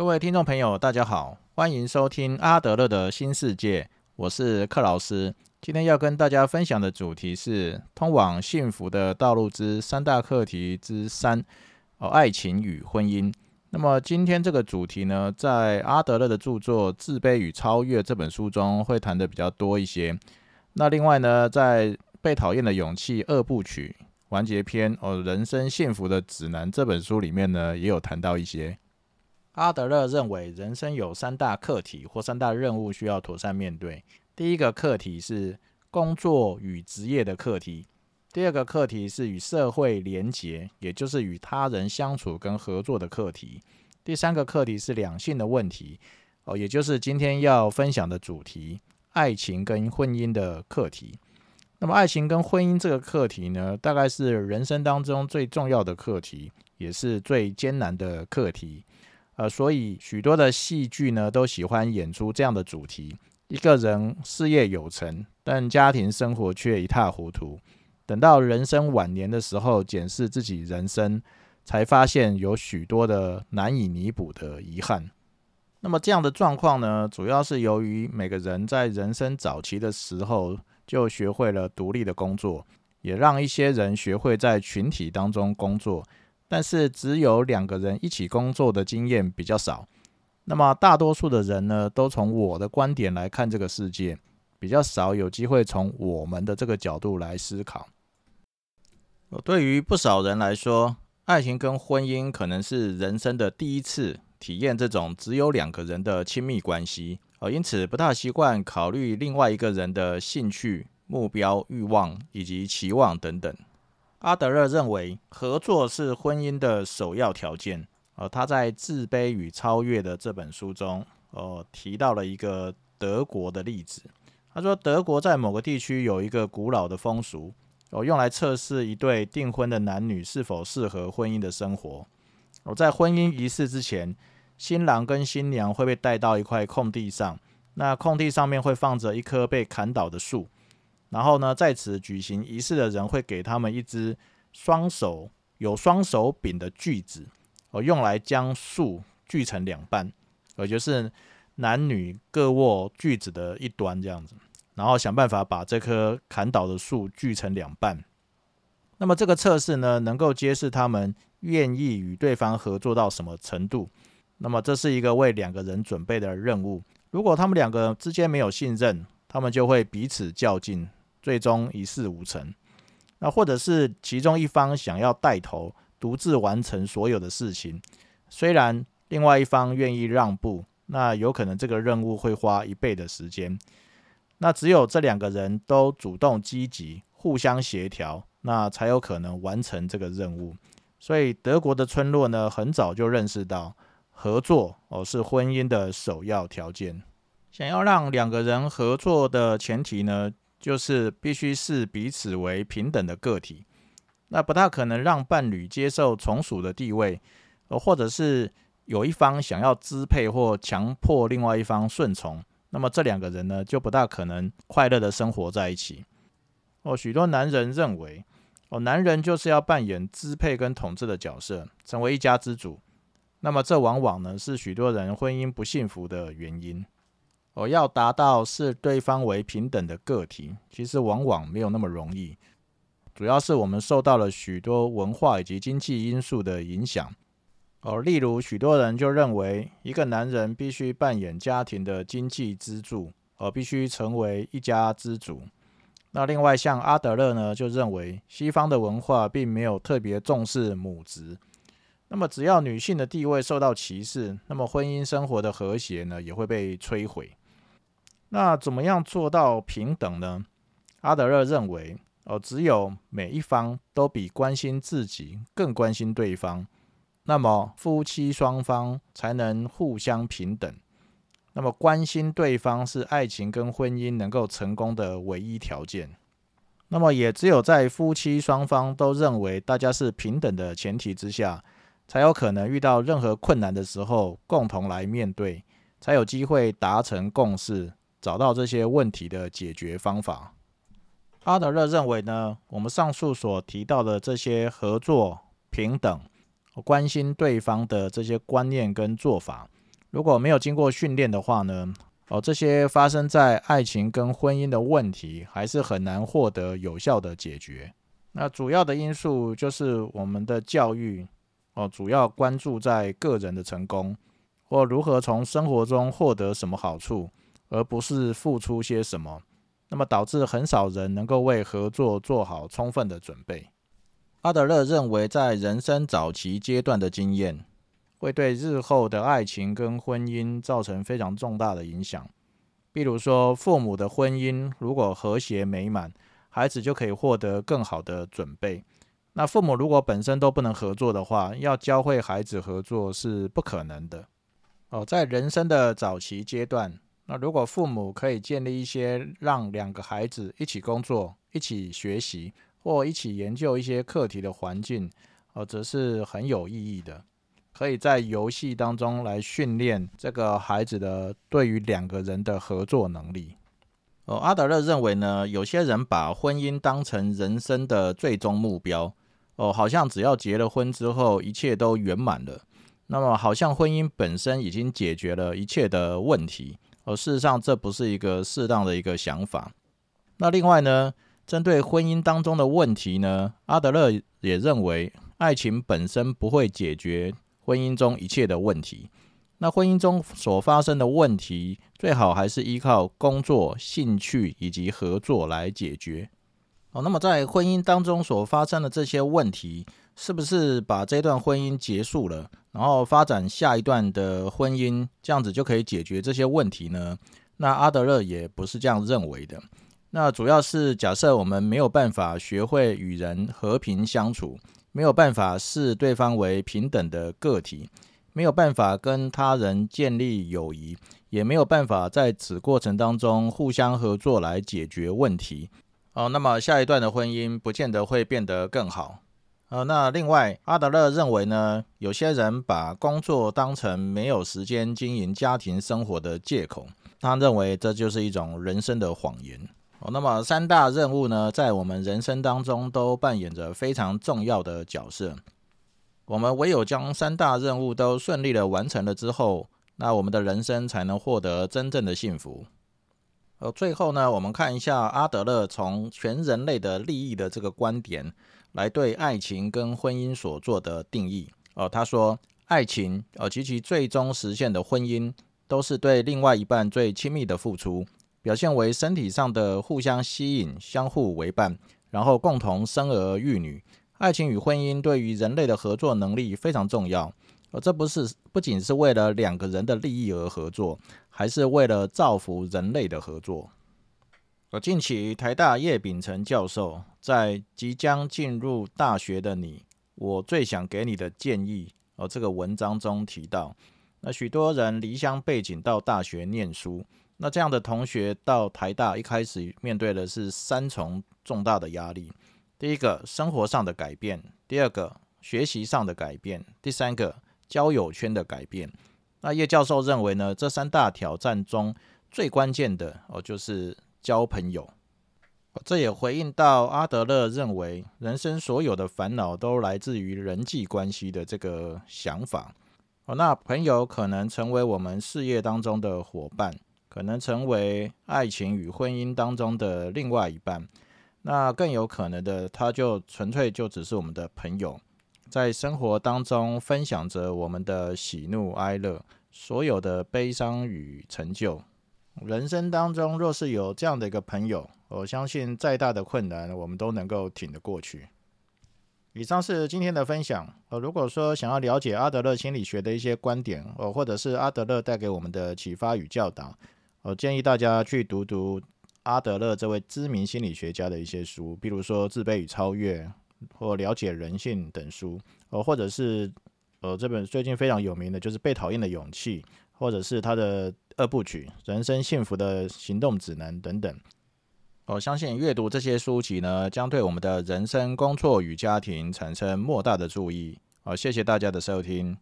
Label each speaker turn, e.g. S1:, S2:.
S1: 各位听众朋友，大家好，欢迎收听阿德勒的新世界，我是克老师。今天要跟大家分享的主题是通往幸福的道路之三大课题之三哦，爱情与婚姻。那么今天这个主题呢，在阿德勒的著作《自卑与超越》这本书中会谈的比较多一些。那另外呢，在《被讨厌的勇气》二部曲完结篇哦，人生幸福的指南这本书里面呢，也有谈到一些。阿德勒认为，人生有三大课题或三大任务需要妥善面对。第一个课题是工作与职业的课题，第二个课题是与社会连结，也就是与他人相处跟合作的课题。第三个课题是两性的问题，哦，也就是今天要分享的主题——爱情跟婚姻的课题。那么，爱情跟婚姻这个课题呢，大概是人生当中最重要的课题，也是最艰难的课题。呃，所以许多的戏剧呢，都喜欢演出这样的主题：一个人事业有成，但家庭生活却一塌糊涂。等到人生晚年的时候，检视自己人生，才发现有许多的难以弥补的遗憾。那么这样的状况呢，主要是由于每个人在人生早期的时候就学会了独立的工作，也让一些人学会在群体当中工作。但是只有两个人一起工作的经验比较少，那么大多数的人呢，都从我的观点来看这个世界，比较少有机会从我们的这个角度来思考。对于不少人来说，爱情跟婚姻可能是人生的第一次体验这种只有两个人的亲密关系，哦，因此不大习惯考虑另外一个人的兴趣、目标、欲望以及期望等等。阿德勒认为，合作是婚姻的首要条件。呃，他在《自卑与超越》的这本书中，呃，提到了一个德国的例子。他说，德国在某个地区有一个古老的风俗，哦，用来测试一对订婚的男女是否适合婚姻的生活。哦，在婚姻仪式之前，新郎跟新娘会被带到一块空地上，那空地上面会放着一棵被砍倒的树。然后呢，在此举行仪式的人会给他们一支双手有双手柄的锯子，哦，用来将树锯成两半，也就是男女各握锯子的一端这样子，然后想办法把这棵砍倒的树锯成两半。那么这个测试呢，能够揭示他们愿意与对方合作到什么程度。那么这是一个为两个人准备的任务。如果他们两个之间没有信任，他们就会彼此较劲。最终一事无成，那或者是其中一方想要带头独自完成所有的事情，虽然另外一方愿意让步，那有可能这个任务会花一倍的时间。那只有这两个人都主动积极，互相协调，那才有可能完成这个任务。所以德国的村落呢，很早就认识到合作哦是婚姻的首要条件。想要让两个人合作的前提呢？就是必须视彼此为平等的个体，那不大可能让伴侣接受从属的地位，呃，或者是有一方想要支配或强迫另外一方顺从，那么这两个人呢，就不大可能快乐的生活在一起。哦，许多男人认为，哦，男人就是要扮演支配跟统治的角色，成为一家之主，那么这往往呢是许多人婚姻不幸福的原因。我要达到视对方为平等的个体，其实往往没有那么容易。主要是我们受到了许多文化以及经济因素的影响。哦，例如许多人就认为一个男人必须扮演家庭的经济支柱，而必须成为一家之主。那另外像阿德勒呢，就认为西方的文化并没有特别重视母职。那么只要女性的地位受到歧视，那么婚姻生活的和谐呢，也会被摧毁。那怎么样做到平等呢？阿德勒认为，哦，只有每一方都比关心自己更关心对方，那么夫妻双方才能互相平等。那么关心对方是爱情跟婚姻能够成功的唯一条件。那么也只有在夫妻双方都认为大家是平等的前提之下，才有可能遇到任何困难的时候共同来面对，才有机会达成共识。找到这些问题的解决方法。阿德勒认为呢，我们上述所提到的这些合作、平等、关心对方的这些观念跟做法，如果没有经过训练的话呢，哦，这些发生在爱情跟婚姻的问题，还是很难获得有效的解决。那主要的因素就是我们的教育，哦，主要关注在个人的成功，或如何从生活中获得什么好处，而不是付出些什么。那么导致很少人能够为合作做好充分的准备。阿德勒认为，在人生早期阶段的经验，会对日后的爱情跟婚姻造成非常重大的影响。比如说，父母的婚姻如果和谐美满，孩子就可以获得更好的准备。那父母如果本身都不能合作的话，要教会孩子合作是不可能的。哦，在人生的早期阶段。那如果父母可以建立一些让两个孩子一起工作、一起学习或一起研究一些课题的环境，哦，则是很有意义的。可以在游戏当中来训练这个孩子的对于两个人的合作能力。哦，阿德勒认为呢，有些人把婚姻当成人生的最终目标，哦，好像只要结了婚之后一切都圆满了，那么好像婚姻本身已经解决了一切的问题。而事实上，这不是一个适当的一个想法。那另外呢，针对婚姻当中的问题呢，阿德勒也认为，爱情本身不会解决婚姻中一切的问题。那婚姻中所发生的问题，最好还是依靠工作、兴趣以及合作来解决。哦，那么在婚姻当中所发生的这些问题，是不是把这段婚姻结束了？然后发展下一段的婚姻，这样子就可以解决这些问题呢？那阿德勒也不是这样认为的。那主要是假设我们没有办法学会与人和平相处，没有办法视对方为平等的个体，没有办法跟他人建立友谊，也没有办法在此过程当中互相合作来解决问题。哦，那么下一段的婚姻不见得会变得更好。呃，那另外，阿德勒认为呢，有些人把工作当成没有时间经营家庭生活的借口，他认为这就是一种人生的谎言。哦，那么三大任务呢，在我们人生当中都扮演着非常重要的角色。我们唯有将三大任务都顺利的完成了之后，那我们的人生才能获得真正的幸福。呃，最后呢，我们看一下阿德勒从全人类的利益的这个观点。来对爱情跟婚姻所做的定义哦，他说，爱情呃及其最终实现的婚姻，都是对另外一半最亲密的付出，表现为身体上的互相吸引、相互为伴，然后共同生儿育女。爱情与婚姻对于人类的合作能力非常重要，而这不是不仅是为了两个人的利益而合作，还是为了造福人类的合作。而近期台大叶秉成教授在即将进入大学的你，我最想给你的建议，而这个文章中提到，那许多人离乡背景到大学念书，那这样的同学到台大一开始面对的是三重重大的压力：第一个，生活上的改变；第二个，学习上的改变；第三个，交友圈的改变。那叶教授认为呢，这三大挑战中最关键的哦，就是。交朋友，这也回应到阿德勒认为人生所有的烦恼都来自于人际关系的这个想法。哦，那朋友可能成为我们事业当中的伙伴，可能成为爱情与婚姻当中的另外一半。那更有可能的，他就纯粹就只是我们的朋友，在生活当中分享着我们的喜怒哀乐，所有的悲伤与成就。人生当中，若是有这样的一个朋友，我相信再大的困难，我们都能够挺得过去。以上是今天的分享。呃，如果说想要了解阿德勒心理学的一些观点，呃，或者是阿德勒带给我们的启发与教导，我建议大家去读读阿德勒这位知名心理学家的一些书，比如说《自卑与超越》或《了解人性》等书，呃，或者是呃这本最近非常有名的就是《被讨厌的勇气》，或者是他的。二部曲、人生幸福的行动指南等等，我相信阅读这些书籍呢，将对我们的人生、工作与家庭产生莫大的注意。好，谢谢大家的收听。